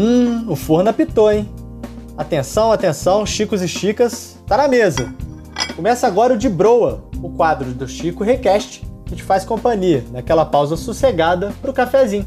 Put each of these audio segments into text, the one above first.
Hum, o forno apitou, hein? Atenção, atenção, Chicos e Chicas, tá na mesa. Começa agora o De Broa, o quadro do Chico Request, que te faz companhia naquela pausa sossegada pro cafezinho.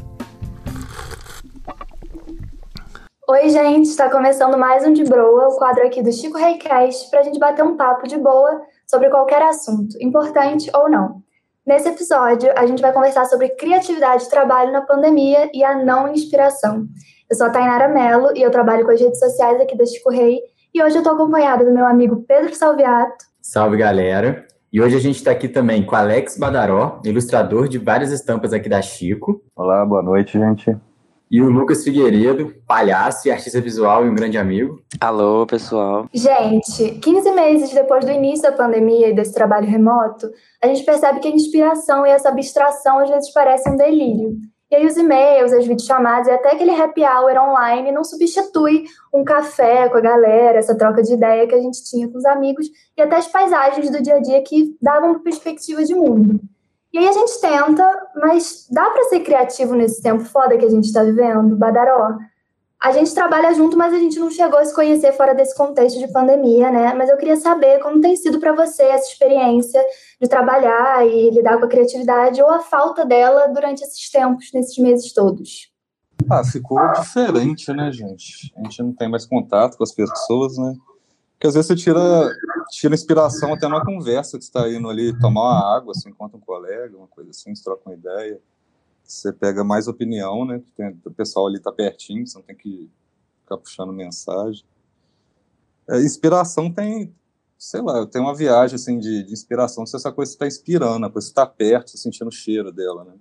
Oi, gente, está começando mais um De Broa, o quadro aqui do Chico Request, para a gente bater um papo de boa sobre qualquer assunto, importante ou não. Nesse episódio, a gente vai conversar sobre criatividade e trabalho na pandemia e a não inspiração. Eu sou a Tainara Mello e eu trabalho com as redes sociais aqui da Chico Rei. E hoje eu estou acompanhada do meu amigo Pedro Salviato. Salve, galera! E hoje a gente está aqui também com Alex Badaró, ilustrador de várias estampas aqui da Chico. Olá, boa noite, gente. E o Lucas Figueiredo, palhaço e artista visual e um grande amigo. Alô, pessoal. Gente, 15 meses depois do início da pandemia e desse trabalho remoto, a gente percebe que a inspiração e essa abstração às vezes parecem um delírio. E aí os e-mails, as videochamadas e até aquele happy hour online não substitui um café com a galera, essa troca de ideia que a gente tinha com os amigos e até as paisagens do dia a dia que davam uma perspectiva de mundo. E aí a gente tenta, mas dá para ser criativo nesse tempo foda que a gente está vivendo, Badaró? A gente trabalha junto, mas a gente não chegou a se conhecer fora desse contexto de pandemia, né? Mas eu queria saber como tem sido para você essa experiência de trabalhar e lidar com a criatividade ou a falta dela durante esses tempos, nesses meses todos. Ah, ficou diferente, né, gente? A gente não tem mais contato com as pessoas, né? Porque às vezes você tira, tira inspiração até numa conversa que você está indo ali tomar uma água, assim, encontra um colega, uma coisa assim, você troca uma ideia você pega mais opinião, né? Tem, o pessoal ali tá pertinho, você não tem que ficar puxando mensagem. É, inspiração tem, sei lá, eu tenho uma viagem assim de, de inspiração, se essa coisa está inspirando, a coisa está perto, você sentindo o cheiro dela, né?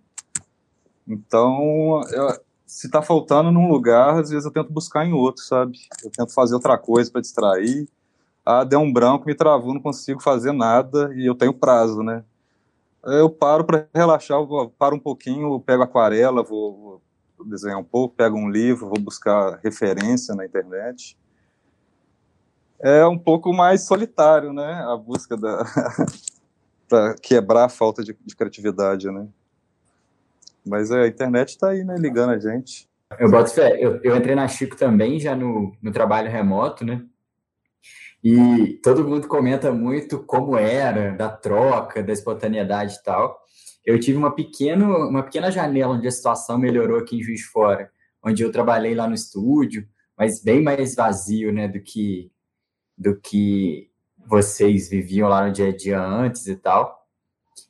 Então, eu, se está faltando num lugar, às vezes eu tento buscar em outro, sabe? Eu tento fazer outra coisa para distrair. Ah, deu um branco, me travou, não consigo fazer nada e eu tenho prazo, né? Eu paro para relaxar, paro um pouquinho, pego aquarela, vou, vou, desenhar um pouco, pego um livro, vou buscar referência na internet. É um pouco mais solitário, né? A busca da para quebrar a falta de, de, criatividade, né? Mas é, a internet está aí, né? Ligando a gente. Eu boto fé. Eu, eu entrei na Chico também, já no, no trabalho remoto, né? E todo mundo comenta muito como era, da troca, da espontaneidade e tal. Eu tive uma pequena, uma pequena janela onde a situação melhorou aqui em Juiz de Fora, onde eu trabalhei lá no estúdio, mas bem mais vazio, né, do que do que vocês viviam lá no dia a dia antes e tal.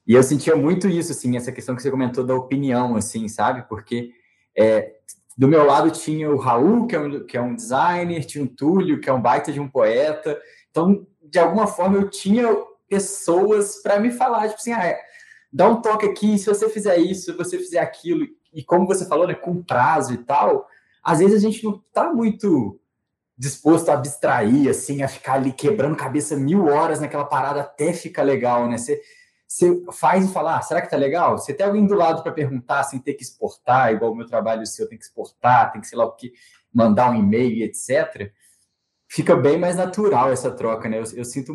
E eu sentia muito isso, assim, essa questão que você comentou da opinião, assim, sabe? Porque é, do meu lado tinha o Raul, que é, um, que é um designer, tinha o Túlio, que é um baita de um poeta. Então, de alguma forma, eu tinha pessoas para me falar, tipo assim, ah, dá um toque aqui, se você fizer isso, se você fizer aquilo, e como você falou, né, com prazo e tal, às vezes a gente não está muito disposto a abstrair, assim, a ficar ali quebrando cabeça mil horas naquela parada até ficar legal, né? Você, você faz e fala, ah, será que tá legal? Você tem alguém do lado para perguntar sem ter que exportar, igual o meu trabalho o seu tem que exportar, tem que sei lá o que, mandar um e-mail, etc. Fica bem mais natural essa troca, né? Eu, eu sinto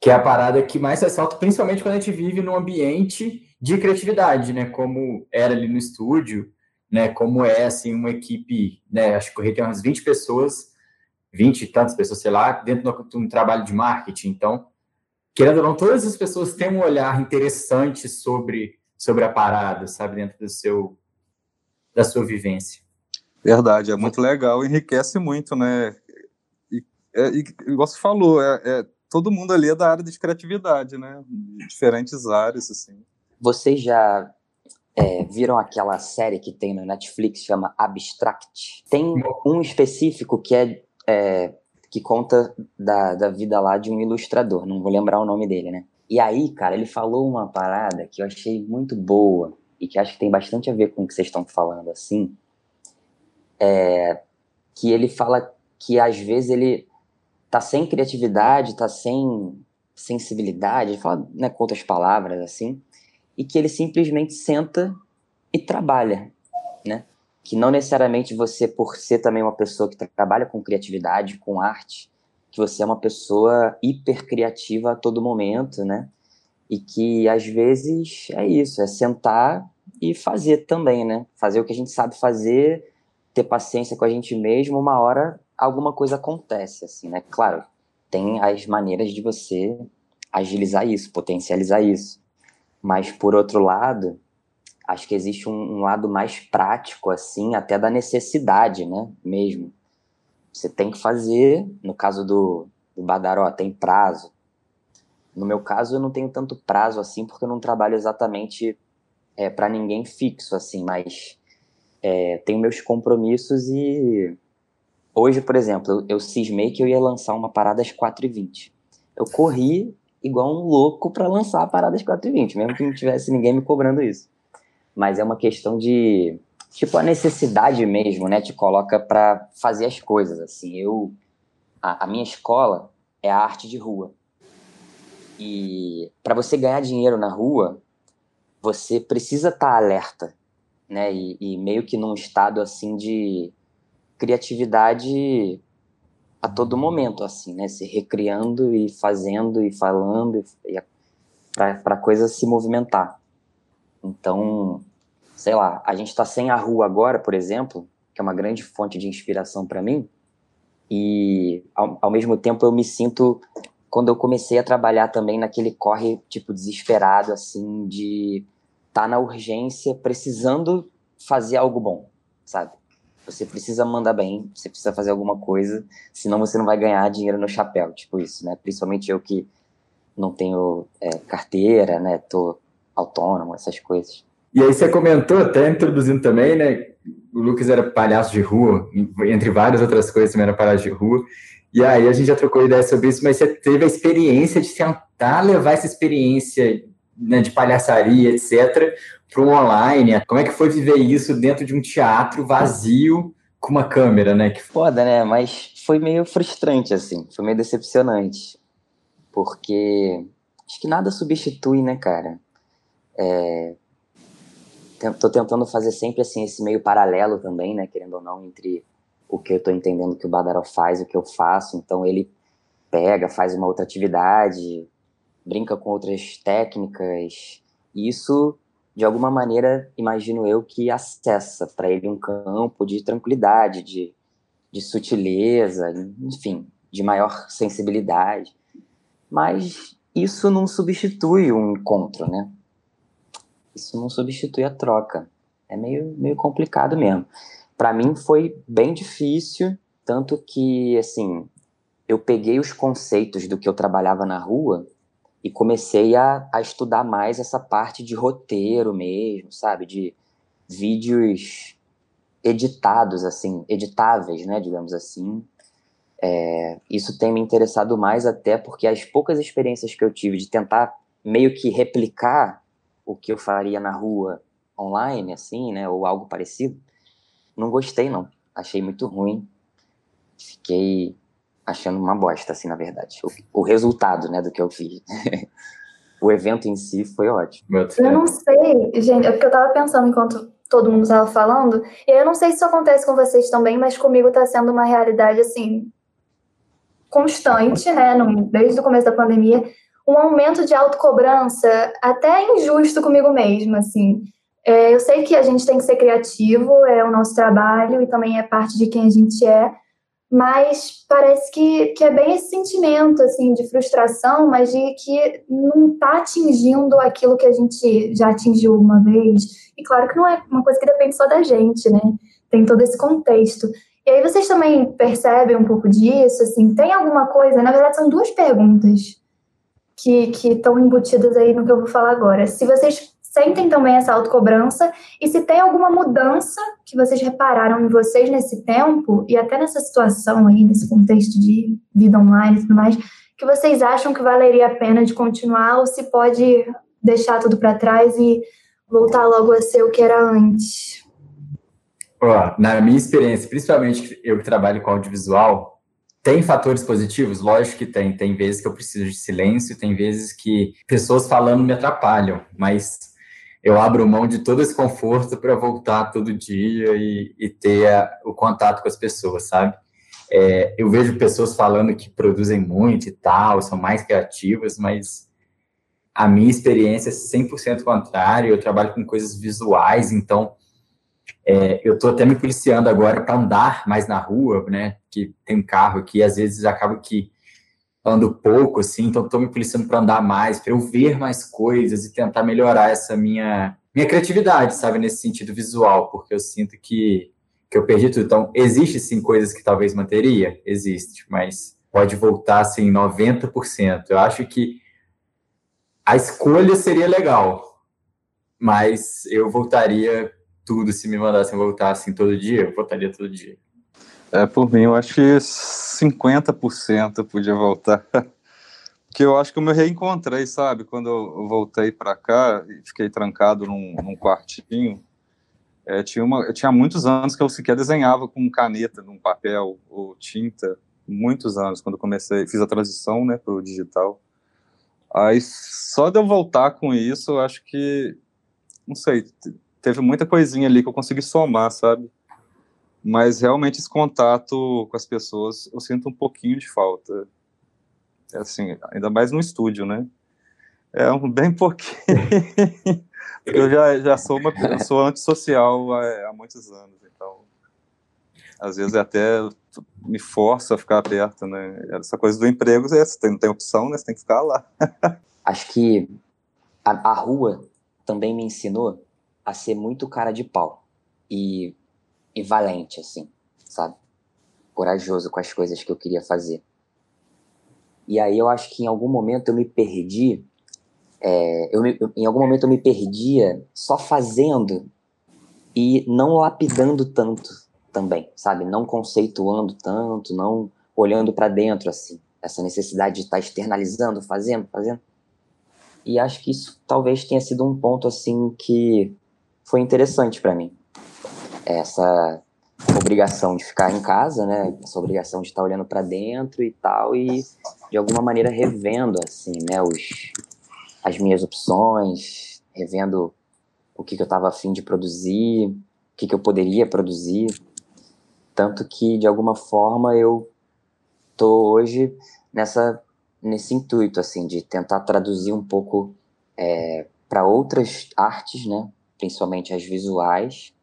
que é a parada que mais ressalta, principalmente quando a gente vive num ambiente de criatividade, né? Como era ali no estúdio, né? Como é, assim, uma equipe, né? Acho que o Rei tem umas 20 pessoas, 20 e tantas pessoas, sei lá, dentro de um trabalho de marketing. Então, querendo ou não, todas as pessoas têm um olhar interessante sobre, sobre a parada, sabe, dentro do seu, da sua vivência. Verdade, é muito legal, enriquece muito, né? E, é, e igual você falou, é, é, todo mundo ali é da área de criatividade, né? Diferentes áreas, assim. Vocês já é, viram aquela série que tem no Netflix, chama Abstract? Tem um específico que é, é que conta da, da vida lá de um ilustrador, não vou lembrar o nome dele, né? E aí, cara, ele falou uma parada que eu achei muito boa e que acho que tem bastante a ver com o que vocês estão falando, assim, é, que ele fala que às vezes ele tá sem criatividade, tá sem sensibilidade, ele fala né, com outras palavras, assim, e que ele simplesmente senta e trabalha, né? Que não necessariamente você, por ser também uma pessoa que trabalha com criatividade, com arte, que você é uma pessoa hiper criativa a todo momento, né? E que às vezes é isso, é sentar e fazer também, né? Fazer o que a gente sabe fazer, ter paciência com a gente mesmo, uma hora alguma coisa acontece, assim, né? Claro, tem as maneiras de você agilizar isso, potencializar isso. Mas, por outro lado, acho que existe um, um lado mais prático, assim, até da necessidade, né? Mesmo. Você tem que fazer, no caso do, do Badaró, tem prazo. No meu caso, eu não tenho tanto prazo assim, porque eu não trabalho exatamente é, para ninguém fixo, assim, mas é, tenho meus compromissos e hoje, por exemplo, eu, eu cismei que eu ia lançar uma parada às 4h20. Eu corri igual um louco para lançar a parada às 4h20, mesmo que não tivesse ninguém me cobrando isso. Mas é uma questão de, tipo, a necessidade mesmo, né, te coloca para fazer as coisas, assim. Eu, a, a minha escola é a arte de rua. E para você ganhar dinheiro na rua, você precisa estar tá alerta, né? E, e, meio que num estado assim de criatividade a todo momento, assim, né? Se recriando e fazendo e falando e, para a coisa se movimentar. Então, sei lá, a gente está sem a rua agora, por exemplo, que é uma grande fonte de inspiração para mim. E ao, ao mesmo tempo eu me sinto quando eu comecei a trabalhar também naquele corre, tipo, desesperado, assim, de tá na urgência, precisando fazer algo bom, sabe? Você precisa mandar bem, você precisa fazer alguma coisa, senão você não vai ganhar dinheiro no chapéu, tipo isso, né? Principalmente eu que não tenho é, carteira, né? Tô autônomo, essas coisas. E aí você comentou, até introduzindo também, né? O Lucas era palhaço de rua, entre várias outras coisas também era palhaço de rua. E aí a gente já trocou ideia sobre isso, mas você teve a experiência de tentar levar essa experiência né, de palhaçaria, etc., para o online. Como é que foi viver isso dentro de um teatro vazio com uma câmera, né? Que foda, né? Mas foi meio frustrante, assim, foi meio decepcionante. Porque acho que nada substitui, né, cara? É... Tô tentando fazer sempre, assim, esse meio paralelo também, né, querendo ou não, entre o que eu estou entendendo que o Badaró faz, o que eu faço. Então ele pega, faz uma outra atividade, brinca com outras técnicas. E isso, de alguma maneira, imagino eu que acessa para ele um campo de tranquilidade, de, de sutileza, enfim, de maior sensibilidade. Mas isso não substitui um encontro, né? Isso não substitui a troca. É meio, meio complicado mesmo para mim foi bem difícil, tanto que, assim, eu peguei os conceitos do que eu trabalhava na rua e comecei a, a estudar mais essa parte de roteiro mesmo, sabe? De vídeos editados, assim, editáveis, né, digamos assim. É, isso tem me interessado mais até porque as poucas experiências que eu tive de tentar meio que replicar o que eu faria na rua online, assim, né, ou algo parecido, não gostei, não. Achei muito ruim. Fiquei achando uma bosta, assim, na verdade. O, o resultado, né, do que eu fiz. o evento em si foi ótimo. Eu não sei, gente, é porque eu tava pensando enquanto todo mundo tava falando, e eu não sei se isso acontece com vocês também, mas comigo tá sendo uma realidade, assim, constante, né, no, desde o começo da pandemia, um aumento de autocobrança até injusto comigo mesma, assim. É, eu sei que a gente tem que ser criativo, é o nosso trabalho e também é parte de quem a gente é, mas parece que, que é bem esse sentimento assim de frustração, mas de que não está atingindo aquilo que a gente já atingiu uma vez. E claro que não é uma coisa que depende só da gente, né? Tem todo esse contexto. E aí vocês também percebem um pouco disso, assim, tem alguma coisa, na verdade são duas perguntas que estão embutidas aí no que eu vou falar agora. Se vocês sentem também essa autocobrança e se tem alguma mudança que vocês repararam em vocês nesse tempo e até nessa situação aí, nesse contexto de vida online e tudo mais, que vocês acham que valeria a pena de continuar ou se pode deixar tudo para trás e voltar logo a ser o que era antes? Na minha experiência, principalmente eu que trabalho com audiovisual, tem fatores positivos? Lógico que tem. Tem vezes que eu preciso de silêncio, tem vezes que pessoas falando me atrapalham, mas eu abro mão de todo esse conforto para voltar todo dia e, e ter a, o contato com as pessoas, sabe? É, eu vejo pessoas falando que produzem muito e tal, são mais criativas, mas a minha experiência é 100% contrária. Eu trabalho com coisas visuais, então É, eu estou até me policiando agora para andar mais na rua, né? Que tem carro aqui, às vezes acaba que ando pouco, assim, então estou me policiando para andar mais, para eu ver mais coisas e tentar melhorar essa minha, minha criatividade, sabe, nesse sentido visual, porque eu sinto que, que eu perdi tudo. Então, existe sim coisas que talvez manteria? Existe, mas pode voltar assim 90%. Eu acho que a escolha seria legal, mas eu voltaria tudo se me mandassem voltar assim todo dia, eu voltaria todo dia. É, por mim, eu acho que 50% podia voltar. Porque eu acho que eu me reencontrei, sabe? Quando eu voltei para cá e fiquei trancado num, num quartinho, é, tinha, uma, tinha muitos anos que eu sequer desenhava com caneta num papel ou tinta. Muitos anos, quando comecei, fiz a transição né, para o digital. Aí, só de eu voltar com isso, eu acho que, não sei, teve muita coisinha ali que eu consegui somar, sabe? Mas realmente esse contato com as pessoas eu sinto um pouquinho de falta. É assim, ainda mais no estúdio, né? É um bem pouquinho. eu já, já sou uma eu sou antissocial há, há muitos anos, então às vezes até me força a ficar perto, né? Essa coisa do emprego, é, você não tem opção, né? Você tem que ficar lá. Acho que a, a rua também me ensinou a ser muito cara de pau. E e valente, assim, sabe? Corajoso com as coisas que eu queria fazer. E aí eu acho que em algum momento eu me perdi, é, eu, me, em algum momento eu me perdia só fazendo e não lapidando tanto também, sabe? Não conceituando tanto, não olhando para dentro, assim. Essa necessidade de estar tá externalizando, fazendo, fazendo. E acho que isso talvez tenha sido um ponto, assim, que foi interessante para mim essa obrigação de ficar em casa, né? Essa obrigação de estar olhando para dentro e tal e de alguma maneira revendo assim, né, os as minhas opções, revendo o que, que eu estava afim de produzir, o que, que eu poderia produzir, tanto que de alguma forma eu tô hoje nessa nesse intuito assim de tentar traduzir um pouco é, para outras artes, né? Principalmente as visuais,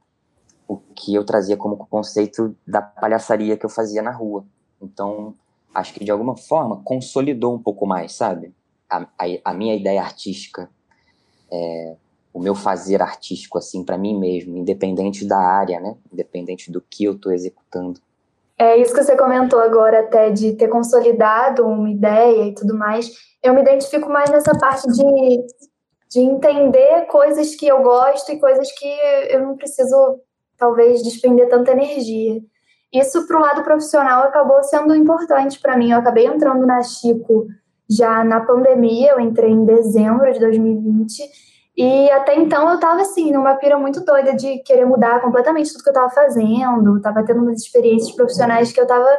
o que eu trazia como conceito da palhaçaria que eu fazia na rua. Então, acho que de alguma forma consolidou um pouco mais, sabe? A, a, a minha ideia artística, é, o meu fazer artístico, assim, para mim mesmo, independente da área, né? Independente do que eu estou executando. É isso que você comentou agora, até de ter consolidado uma ideia e tudo mais. Eu me identifico mais nessa parte de, de entender coisas que eu gosto e coisas que eu não preciso talvez despender tanta energia. Isso para o lado profissional acabou sendo importante para mim. Eu acabei entrando na Chico já na pandemia, eu entrei em dezembro de 2020 e até então eu estava assim, numa pira muito doida de querer mudar completamente tudo que eu estava fazendo, estava tendo umas experiências profissionais que eu estava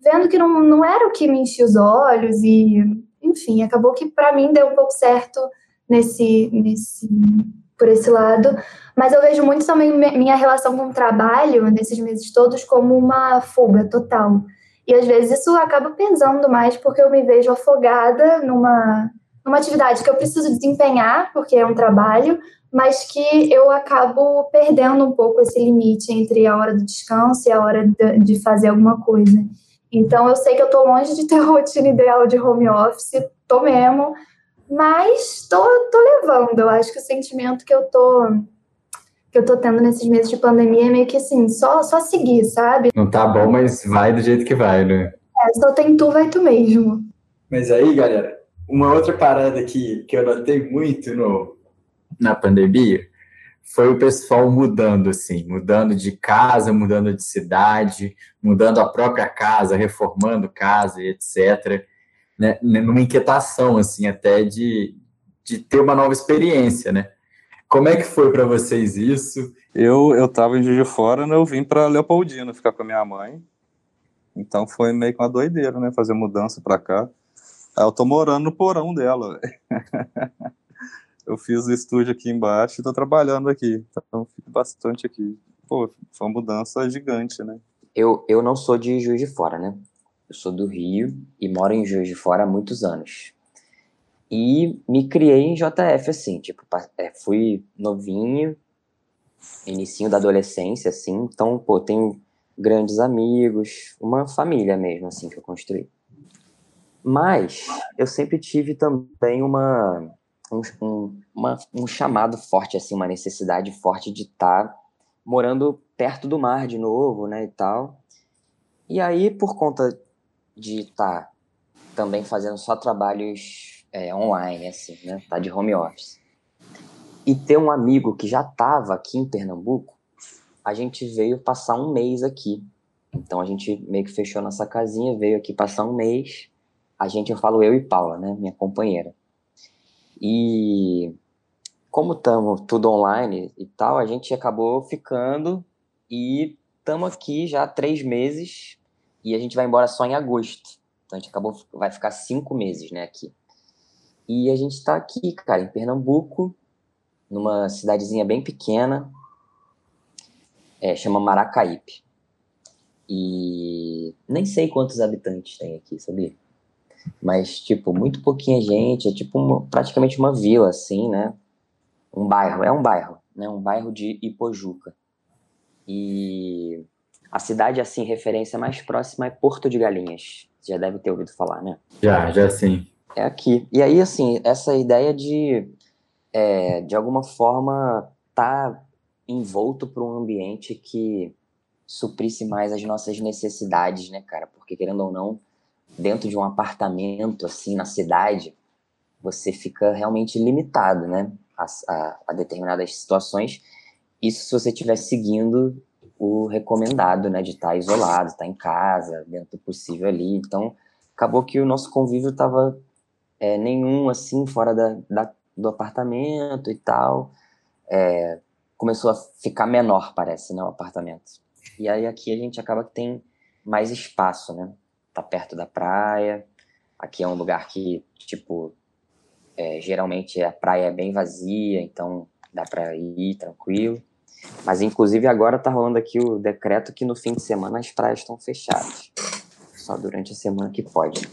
vendo que não, não era o que me enchia os olhos e, enfim, acabou que para mim deu um pouco certo nesse, nesse por esse lado, mas eu vejo muito também minha relação com o trabalho nesses meses todos como uma fuga total. E às vezes isso acaba pesando mais porque eu me vejo afogada numa, numa atividade que eu preciso desempenhar, porque é um trabalho, mas que eu acabo perdendo um pouco esse limite entre a hora do descanso e a hora de, fazer alguma coisa. Então eu sei que eu estou longe de ter a rotina ideal de home office, tô mesmo, mas tô, tô levando. Eu acho que o sentimento que eu tô que eu tô tendo nesses meses de pandemia é meio que assim, só, só seguir, sabe? Não tá bom, mas vai do jeito que vai, né? É, só tem tu, vai tu mesmo. Mas aí, galera, uma outra parada que, que eu notei muito no, na pandemia foi o pessoal mudando, assim, mudando de casa, mudando de cidade, mudando a própria casa, reformando casa e etc né, numa inquietação, assim, até de, de ter uma nova experiência, né? Como é que foi para vocês isso? Eu eu estava em Juiz de Fora, né, eu vim para Leopoldina ficar com a minha mãe. Então foi meio que uma doideira, né, fazer mudança para cá. Aí eu tô morando no porão dela. eu fiz o estúdio aqui embaixo e tô trabalhando aqui. Então fico bastante aqui. Pô, foi uma mudança gigante, né? Eu, eu não sou de Juiz de Fora, né? Eu sou do Rio e moro em Juiz de Fora há muitos anos. E me criei em JF, assim, tipo, é, fui novinho, inicinho da adolescência, assim, então, pô, tenho grandes amigos, uma família mesmo, assim, que eu construí. Mas eu sempre tive também uma, um, um, uma, um chamado forte, assim, uma necessidade forte de estar morando perto do mar de novo, né, e tal. E aí, por conta de estar tá também fazendo só trabalhos é, online, assim, né, tá de home office, e ter um amigo que já estava aqui em Pernambuco, a gente veio passar um mês aqui. Então a gente meio que fechou nossa casinha, veio aqui passar um mês. A gente, eu falo eu e Paula, né, minha companheira. E como estamos tudo online e tal, a gente acabou ficando e estamos aqui já há três meses e a gente vai embora só em agosto. Então a gente acabou, vai ficar cinco meses, né, aqui. E a gente está aqui, cara, em Pernambuco, numa cidadezinha bem pequena, é, chama Maracaípe. E nem sei quantos habitantes tem aqui, sabia? Mas, tipo, muito pouquinha gente, é tipo uma, praticamente uma vila, assim, né? Um bairro, é um bairro, né? Um bairro de Ipojuca. E a cidade, assim, referência mais próxima é Porto de Galinhas. Você já deve ter ouvido falar, né? Já, já sim. É aqui. E aí, assim, essa ideia de é, de alguma forma, tá envolto por um ambiente que suprisse mais as nossas necessidades, né, cara? Porque, querendo ou não, dentro de um apartamento, assim, na cidade, você fica realmente limitado, né, a, a, a determinadas situações. Isso se você estiver seguindo o recomendado, né, de estar tá isolado, estar tá em casa, dentro do possível ali. Então, acabou que o nosso convívio estava é, nenhum, assim, fora da, da do apartamento e tal. É, começou a ficar menor, parece, né, o apartamento. E aí aqui a gente acaba que tem mais espaço, né? Tá perto da praia. Aqui é um lugar que, tipo, é, geralmente a praia é bem vazia, então dá para ir tranquilo. Mas inclusive agora tá rolando aqui o decreto que no fim de semana as praias estão fechadas. Só durante a semana que pode.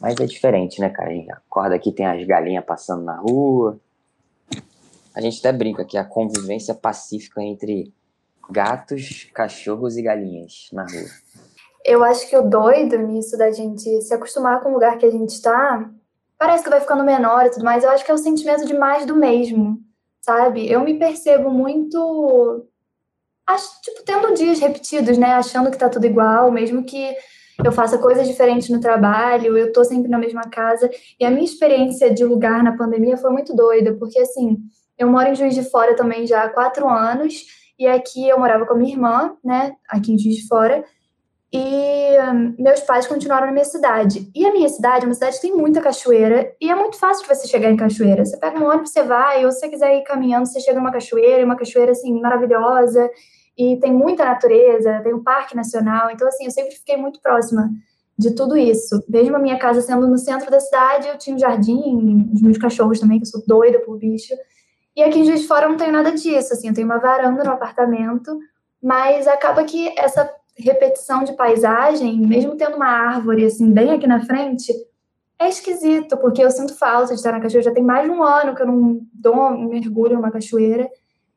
Mas é diferente, né, cara? A gente acorda aqui, tem as galinhas passando na rua. A gente até brinca que a convivência pacífica entre gatos, cachorros e galinhas na rua. Eu acho que o doido nisso da gente se acostumar com o lugar que a gente está, parece que vai ficando menor e tudo mais. Eu acho que é o sentimento de mais do mesmo, sabe? Eu me percebo muito, acho, tipo, tendo dias repetidos, né? Achando que tá tudo igual, mesmo que eu faço coisas diferentes no trabalho, eu tô sempre na mesma casa. E a minha experiência de lugar na pandemia foi muito doida, porque assim, eu moro em Juiz de Fora também já há quatro anos, e aqui eu morava com a minha irmã, né, aqui em Juiz de Fora, e um, meus pais continuaram na minha cidade. E a minha cidade é uma cidade que tem muita cachoeira, e é muito fácil de você chegar em cachoeira. Você pega um ônibus, você vai, ou se você quiser ir caminhando, você chega numa cachoeira, uma cachoeira, assim, maravilhosa, e tem muita natureza, tem um parque nacional, então assim, eu sempre fiquei muito próxima de tudo isso. Mesmo a minha casa sendo no centro da cidade, eu tinha um jardim, os meus cachorros também, que eu sou doida por bicho. E aqui em Juiz de Fora eu não tenho nada disso, assim, eu tenho uma varanda no apartamento, mas acaba que essa repetição de paisagem, mesmo tendo uma árvore assim bem aqui na frente, é esquisito, porque eu sinto falta de estar na cachoeira. Já tem mais de um ano que eu não dou um mergulho numa cachoeira.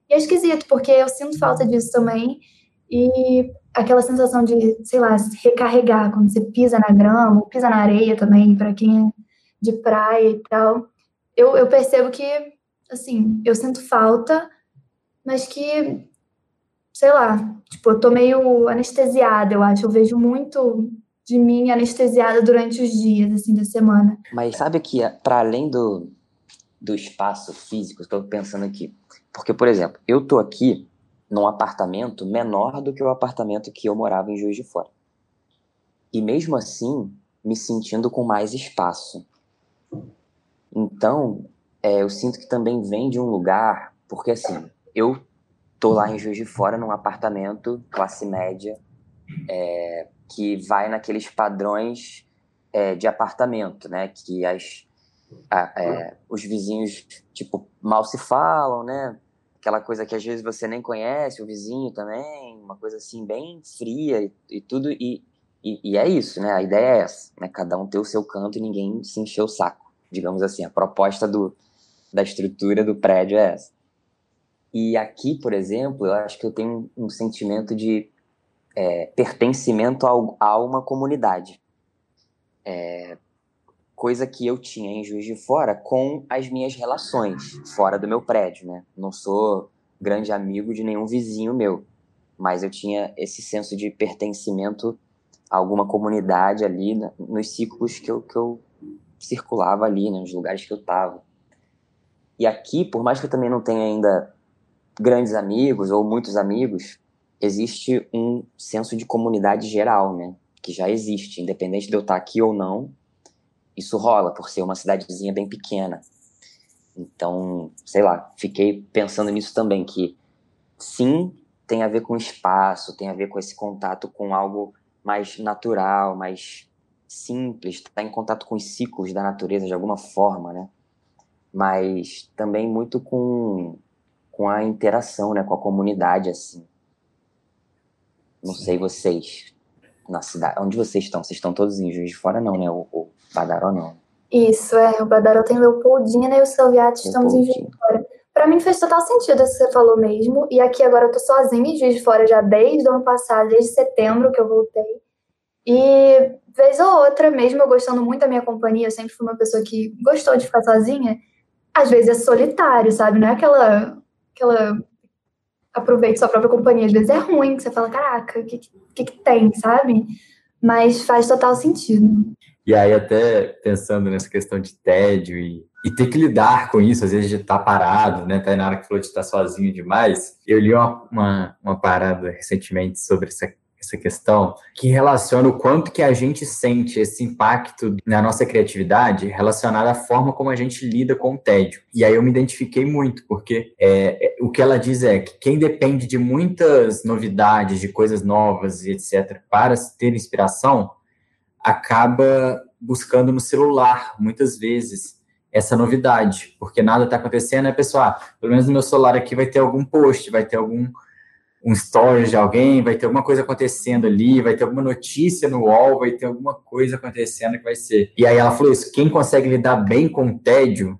E é esquisito, porque eu sinto falta disso também. E aquela sensação de, sei lá, recarregar quando você pisa na grama, ou pisa na areia também, para quem é de praia e tal. Eu, eu percebo que, assim, eu sinto falta, mas que, sei lá, tipo, eu tô meio anestesiada, eu acho. Eu vejo muito de mim anestesiada durante os dias, assim, da semana. Mas sabe que, para além do, do espaço físico, estou pensando aqui, porque, por exemplo, eu tô aqui num apartamento menor do que o apartamento que eu morava em Juiz de Fora. E mesmo assim, me sentindo com mais espaço. Então, é, eu sinto que também vem de um lugar, porque assim, eu tô lá em Juiz de Fora num apartamento classe média, é, que vai naqueles padrões é, de apartamento, né? Que as, a, é, os vizinhos, tipo, mal se falam, né? aquela coisa que às vezes você nem conhece, o vizinho também, uma coisa assim bem fria e, e tudo, e, e, e, é isso, né? A ideia é essa, né? Cada um ter o seu canto e ninguém se encher o saco, digamos assim. A proposta do, da estrutura do prédio é essa. E aqui, por exemplo, eu acho que eu tenho um sentimento de é, pertencimento a, uma comunidade. É, coisa que eu tinha em Juiz de Fora com as minhas relações fora do meu prédio, né? Não sou grande amigo de nenhum vizinho meu, mas eu tinha esse senso de pertencimento a alguma comunidade ali nos ciclos que eu, que eu circulava ali, né, nos lugares que eu estava. E aqui, por mais que eu também não tenha ainda grandes amigos ou muitos amigos, existe um senso de comunidade geral, né? Que já existe, independente de eu estar aqui ou não, isso rola por ser uma cidadezinha bem pequena. Então, sei lá, fiquei pensando nisso também, que sim, tem a ver com espaço, tem a ver com esse contato com algo mais natural, mais simples, estar tá em contato com os ciclos da natureza de alguma forma, né? Mas também muito com, com a interação, né, com a comunidade, assim. Não sei vocês, na cidade, onde vocês estão? Vocês estão todos em Juiz de Fora, não, né? O, o Badaró, não. Isso, é. O Badaró tem Leopoldina e o Salviati estamos em Juiz de Fora. Pra mim fez total sentido isso que você falou mesmo. E aqui agora eu tô sozinha em Juiz de Fora já desde o ano passado, desde setembro que eu voltei. E vez ou outra, mesmo eu gostando muito da minha companhia, eu sempre fui uma pessoa que gostou de ficar sozinha, às vezes é solitário, sabe? Não é aquela, aquela aproveite sua própria companhia. Às vezes é ruim, que você fala, caraca, o que, que, que tem, sabe? Mas faz total sentido. E aí, até pensando nessa questão de tédio e, e ter que lidar com isso, às vezes de estar tá parado, né? Tá na hora que falou de estar sozinho demais. Eu li uma, uma, uma parada recentemente sobre essa essa questão, que relaciona o quanto que a gente sente esse impacto na nossa criatividade relacionado à forma como a gente lida com o tédio. E aí eu me identifiquei muito, porque é, é, o que ela diz é que quem depende de muitas novidades, de coisas novas e etc., para ter inspiração, acaba buscando no celular, muitas vezes, essa novidade, porque nada está acontecendo, é pessoal, ah, pelo menos no meu celular aqui vai ter algum post, vai ter algum um story de alguém, vai ter alguma coisa acontecendo ali, vai ter alguma notícia no UOL, vai ter alguma coisa acontecendo que vai ser. E aí ela falou isso: quem consegue lidar bem com o tédio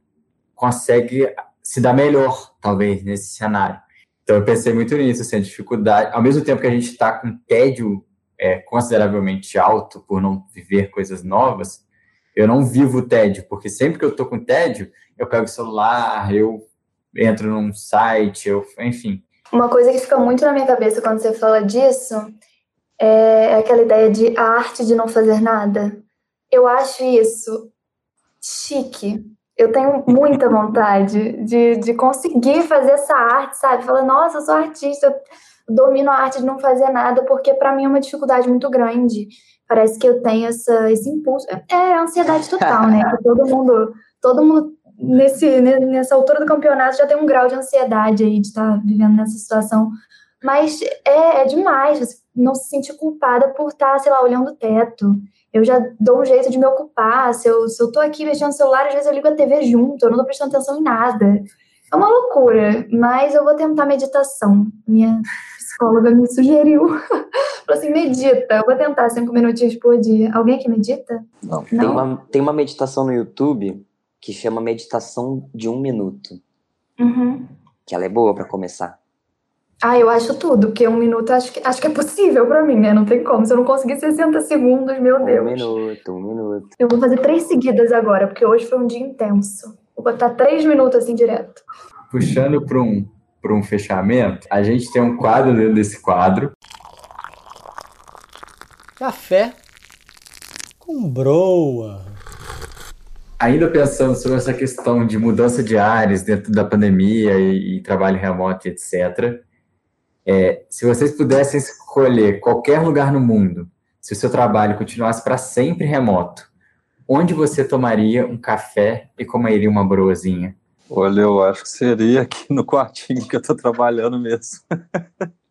consegue se dar melhor, talvez, nesse cenário. Então eu pensei muito nisso, assim, a dificuldade. Ao mesmo tempo que a gente está com tédio é, consideravelmente alto por não viver coisas novas, eu não vivo tédio, porque sempre que eu estou com tédio, eu pego o celular, eu entro num site, eu, enfim. Uma coisa que fica muito na minha cabeça quando você fala disso é aquela ideia de a arte de não fazer nada. Eu acho isso chique. Eu tenho muita vontade de, de conseguir fazer essa arte, sabe? Falar, nossa, eu sou artista, eu domino a arte de não fazer nada, porque para mim é uma dificuldade muito grande. Parece que eu tenho essa, esse impulso. É, é ansiedade total, né? Que todo mundo, todo mundo nesse, nessa altura do campeonato já tem um grau de ansiedade aí de estar tá vivendo nessa situação. Mas é, é demais você não se sentir culpada por estar, tá, sei lá, olhando o teto. Eu já dou um jeito de me ocupar. Se eu, se eu tô aqui mexendo no celular, às vezes eu ligo a TV junto, eu não tô prestando atenção em nada. É uma loucura, mas eu vou tentar meditação. Minha psicóloga me sugeriu. Falou assim: medita. Eu vou tentar cinco minutinhos por dia. Alguém que medita? Não. não? Tem, uma, tem uma meditação no YouTube que chama Meditação de um Minuto. Uhum. Que ela é boa para começar. Ah, eu acho tudo, porque um minuto acho que, acho que é possível para mim, né? Não tem como. Se eu não conseguir 60 segundos, meu um Deus. Um minuto, um minuto. Eu vou fazer três seguidas agora, porque hoje foi um dia intenso. Vou botar três minutos assim direto. Puxando para um, um fechamento, a gente tem um quadro dentro desse quadro. Café com broa ainda pensando sobre essa questão de mudança de áreas dentro da pandemia e, e trabalho remoto, etc. É, se vocês pudessem escolher qualquer lugar no mundo, se o seu trabalho continuasse para sempre remoto, onde você tomaria um café e comeria uma broazinha? Olha, eu acho que seria aqui no quartinho que eu estou trabalhando mesmo.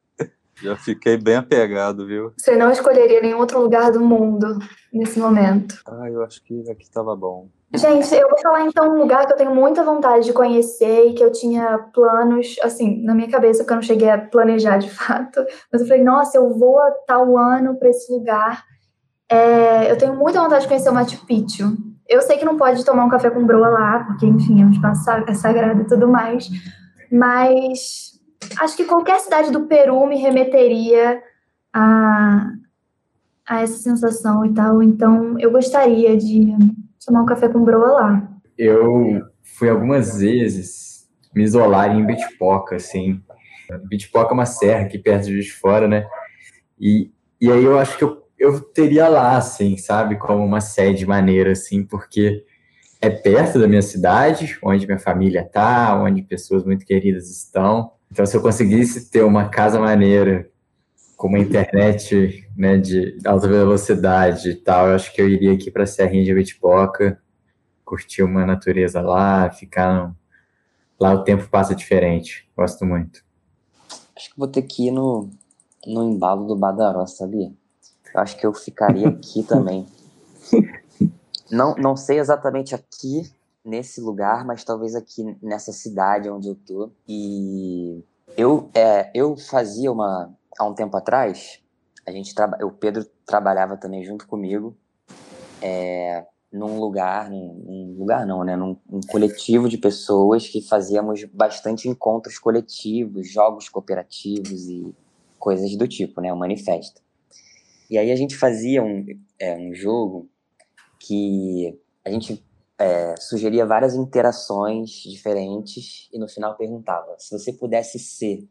Já fiquei bem apegado, viu? Você não escolheria nenhum outro lugar do mundo nesse momento? Ah, eu acho que aqui estava bom. Gente, eu vou falar então um lugar que eu tenho muita vontade de conhecer e que eu tinha planos, assim, na minha cabeça, porque eu não cheguei a planejar de fato. Mas eu falei, nossa, eu vou a tal ano para esse lugar. É, eu tenho muita vontade de conhecer o Machu Picchu. Eu sei que não pode tomar um café com broa lá, porque, enfim, é um espaço é sagrado e tudo mais. Mas acho que qualquer cidade do Peru me remeteria a, a essa sensação e tal. Então, eu gostaria de tomar um café com broa lá. Eu fui algumas vezes me isolar em Bitpoca, assim. Bitpoca é uma serra aqui perto de Fora, né? E, e aí eu acho que eu, eu teria lá, assim, sabe? Como uma sede maneira, assim, porque é perto da minha cidade, onde minha família tá, onde pessoas muito queridas estão. Então, se eu conseguisse ter uma casa maneira, com uma internet né, de alta velocidade e tal, eu acho que eu iria aqui para a Serrinha de Bitpoca, curtir uma natureza lá, ficar no... lá o tempo passa diferente. Gosto muito. Acho que vou ter que ir no, no embalo do Badaró, sabia? Eu acho que eu ficaria aqui também. Não, não sei exatamente aqui, nesse lugar, mas talvez aqui nessa cidade onde eu tô. E eu, é, eu fazia uma. Há um tempo atrás, a gente o Pedro trabalhava também junto comigo é, num lugar, num, num, lugar não, né? Num, num coletivo de pessoas que fazíamos bastante encontros coletivos, jogos cooperativos e coisas do tipo, né? O manifesto. E aí a gente fazia um, é, um jogo que a gente é, sugeria várias interações diferentes e no final perguntava: se você pudesse ser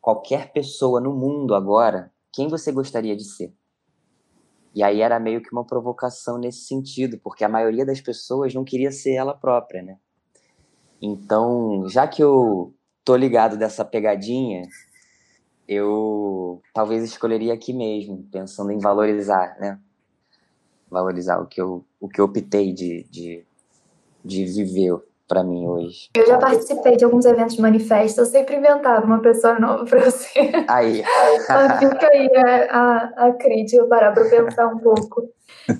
qualquer pessoa no mundo agora, quem você gostaria de ser? E aí era meio que uma provocação nesse sentido, porque a maioria das pessoas não queria ser ela própria, né? Então, já que eu tô ligado dessa pegadinha, eu talvez escolheria aqui mesmo, pensando em valorizar, né? Valorizar o que eu, o que eu optei de, de de viver para mim hoje. Eu já participei de alguns eventos de manifesto, eu sempre inventava uma pessoa nova para você. Aí. fica aí a, a, a crítica, parar para pensar um pouco.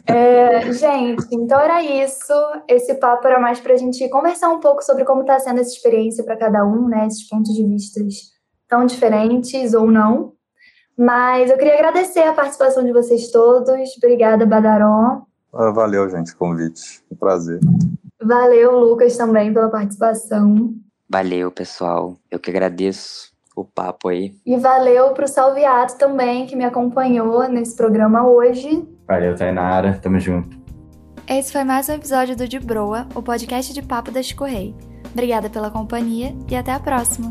É, gente, então era isso. Esse papo era mais para a gente conversar um pouco sobre como está sendo essa experiência para cada um, né? Esses pontos de vista tão diferentes ou não. Mas eu queria agradecer a participação de vocês todos. Obrigada, Badaró. Ah, valeu, gente, convite. Um prazer. Valeu, Lucas, também pela participação. Valeu, pessoal. Eu que agradeço o papo aí. E valeu pro Salviato também, que me acompanhou nesse programa hoje. Valeu, Tainara. Tamo junto. Esse foi mais um episódio do De Broa, o podcast de papo da Chico Rei. Obrigada pela companhia e até a próxima.